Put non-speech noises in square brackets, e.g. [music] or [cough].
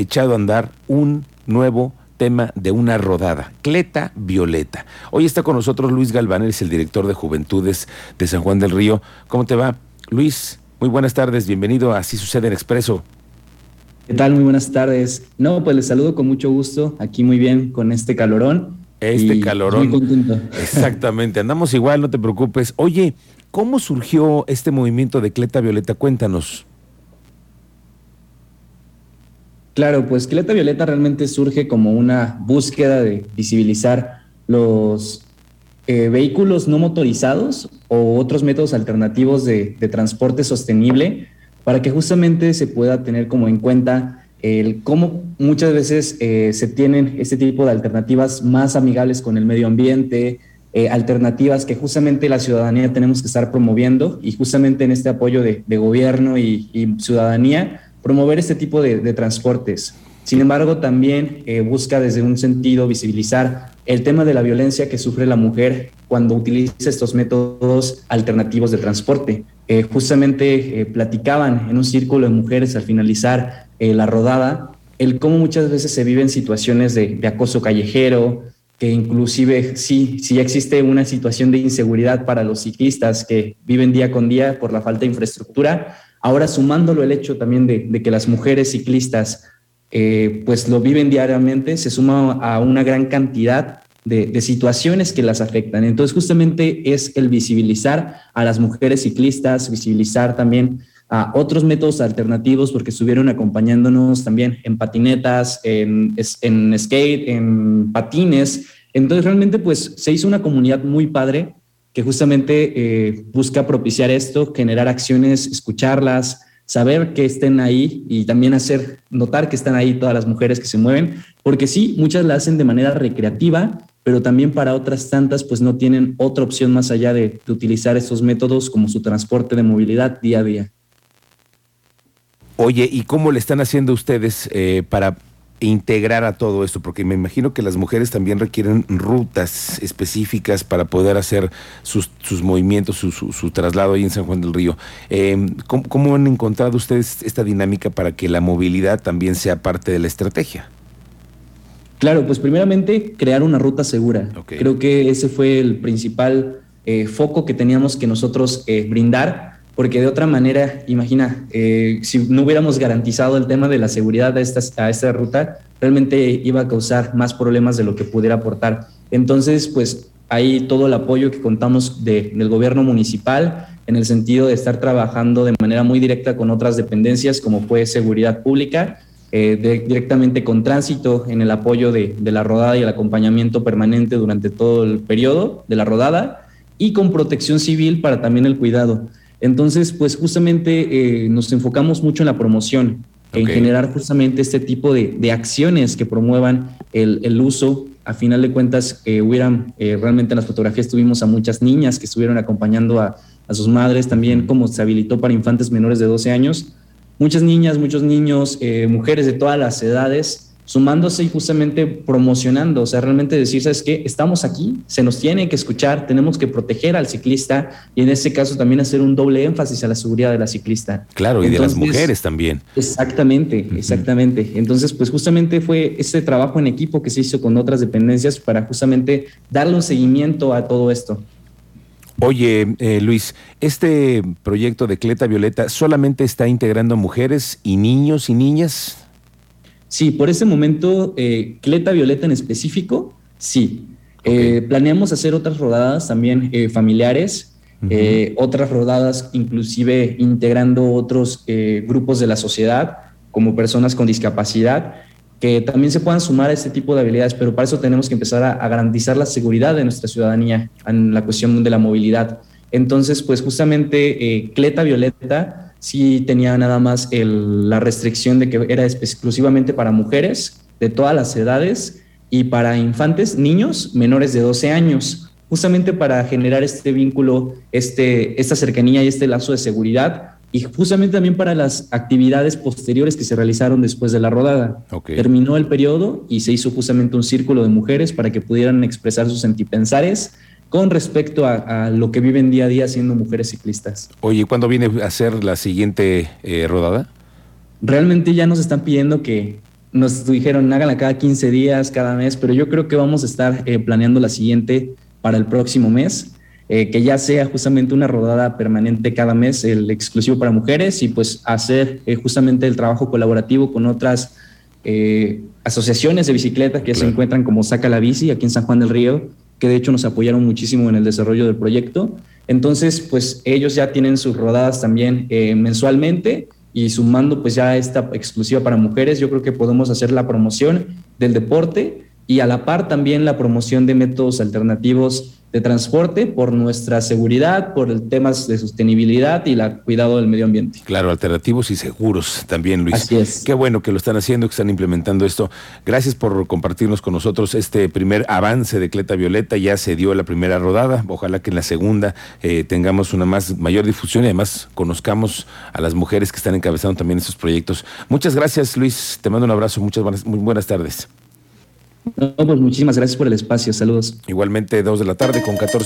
echado a andar un nuevo tema de una rodada, Cleta Violeta. Hoy está con nosotros Luis Galván, es el director de Juventudes de San Juan del Río. ¿Cómo te va? Luis, muy buenas tardes, bienvenido a Así Sucede en Expreso. ¿Qué tal? Muy buenas tardes. No, pues les saludo con mucho gusto, aquí muy bien con este calorón. Este calorón. Muy contento. [laughs] Exactamente, andamos igual, no te preocupes. Oye, ¿cómo surgió este movimiento de Cleta Violeta? Cuéntanos. Claro, pues Cleta Violeta realmente surge como una búsqueda de visibilizar los eh, vehículos no motorizados o otros métodos alternativos de, transporte sostenible para que justamente se pueda tener como en cuenta el cómo muchas veces eh, se tienen este tipo de alternativas más amigables con el medio ambiente, eh, alternativas que justamente la ciudadanía tenemos que estar promoviendo y justamente en este apoyo de, gobierno y ciudadanía promover este tipo de, transportes. Sin embargo, también eh, busca desde un sentido visibilizar el tema de la violencia que sufre la mujer cuando utiliza estos métodos alternativos de transporte. Eh, justamente eh, platicaban en un círculo de mujeres al finalizar la rodada el cómo muchas veces se viven situaciones de, de acoso callejero, que inclusive sí, sí existe una situación de inseguridad para los ciclistas que viven día con día por la falta de infraestructura, Ahora sumándolo el hecho también de, que las mujeres ciclistas eh, pues lo viven diariamente, se suma a una gran cantidad de, situaciones que las afectan. Entonces justamente es el visibilizar a las mujeres ciclistas, visibilizar también a otros métodos alternativos porque estuvieron acompañándonos también en patinetas, en, en skate, en patines. Entonces realmente pues se hizo una comunidad muy padre que justamente eh, busca propiciar esto, generar acciones, escucharlas, saber que estén ahí y también hacer notar que están ahí todas las mujeres que se mueven, porque sí, muchas la hacen de manera recreativa, pero también para otras tantas pues no tienen otra opción más allá de, utilizar estos métodos como su transporte de movilidad día a día. Oye, ¿y cómo le están haciendo ustedes eh, para integrar a todo esto? Porque me imagino que las mujeres también requieren rutas específicas para poder hacer sus, movimientos, su, traslado ahí en San Juan del Río. Eh, ¿cómo, han encontrado ustedes esta dinámica para que la movilidad también sea parte de la estrategia? Claro, pues primeramente crear una ruta segura. Creo que ese fue el principal eh, foco que teníamos que nosotros eh, brindar porque de otra manera, imagina, eh, si no hubiéramos garantizado el tema de la seguridad a esta, a esta ruta, realmente iba a causar más problemas de lo que pudiera aportar. Entonces, pues hay todo el apoyo que contamos del gobierno municipal en el sentido de estar trabajando de manera muy directa con otras dependencias como fue seguridad pública, eh, directamente con tránsito en el apoyo de, de la rodada y el acompañamiento permanente durante todo el periodo de la rodada y con protección civil para también el cuidado. Entonces, pues justamente eh, nos enfocamos mucho en la promoción, en generar justamente este tipo de, acciones que promuevan el, uso. A final de cuentas, eh, hubieran, eh, realmente en las fotografías tuvimos a muchas niñas que estuvieron acompañando a, a sus madres, también como se habilitó para infantes menores de 12 años. Muchas niñas, muchos niños, mujeres de todas las edades sumándose y justamente promocionando, o sea, realmente decir, ¿sabes qué? Estamos aquí, se nos tiene que escuchar, tenemos que proteger al ciclista y en este caso también hacer un doble énfasis a la seguridad de la ciclista. Claro, y de las mujeres también. Exactamente, exactamente. Entonces, pues justamente fue ese trabajo en equipo que se hizo con otras dependencias para justamente darle un seguimiento a todo esto. Oye, eh, Luis, ¿este proyecto de Cleta Violeta solamente está integrando mujeres y niños y niñas? Sí, por ese momento, eh, Cleta Violeta en específico, sí. Eh, planeamos hacer otras rodadas también eh, familiares, otras rodadas inclusive integrando otros grupos de la sociedad, como personas con discapacidad, que también se puedan sumar a este tipo de habilidades, pero para eso tenemos que empezar a, a garantizar la seguridad de nuestra ciudadanía en la cuestión de la movilidad. Entonces, pues justamente Cleta Violeta sí tenía nada más la restricción de que era exclusivamente para mujeres de todas las edades y para infantes, niños menores de 12 años, justamente para generar este vínculo, este, esta cercanía y este lazo de seguridad y justamente también para las actividades posteriores que se realizaron después de la rodada. Terminó el periodo y se hizo justamente un círculo de mujeres para que pudieran expresar sus sentipensares con respecto a, lo que viven día a día siendo mujeres ciclistas. Oye, ¿cuándo viene a ser la siguiente eh, rodada? Realmente ya nos están pidiendo que, nos dijeron háganla cada 15 días, cada mes, pero yo creo que vamos a estar eh, planeando la siguiente para el próximo mes, eh, que ya sea justamente una rodada permanente cada mes, el exclusivo para mujeres, y pues hacer justamente el trabajo colaborativo con otras asociaciones de bicicleta que se encuentran como Saca la Bici aquí en San Juan del Río, que de hecho nos apoyaron muchísimo en el desarrollo del proyecto. Entonces, pues ellos ya tienen sus rodadas también mensualmente y sumando pues ya esta exclusiva para mujeres, yo creo que podemos hacer la promoción del deporte y a la par también la promoción de métodos alternativos de transporte por nuestra seguridad, por el temas de sostenibilidad y el cuidado del medio ambiente. Claro, alternativos y seguros también, Luis. Así es. Qué bueno que lo están haciendo, que están implementando esto. Gracias por compartirnos con nosotros este primer avance de Cleta Violeta. Ya se dio la primera rodada. Ojalá que en la segunda eh, tengamos una más mayor difusión y además conozcamos a las mujeres que están encabezando también estos proyectos. Muchas gracias, Luis. Te mando un abrazo. Muchas buenas, muy buenas tardes. No, pues muchísimas gracias por el espacio. Saludos. Igualmente, dos de la tarde con 14.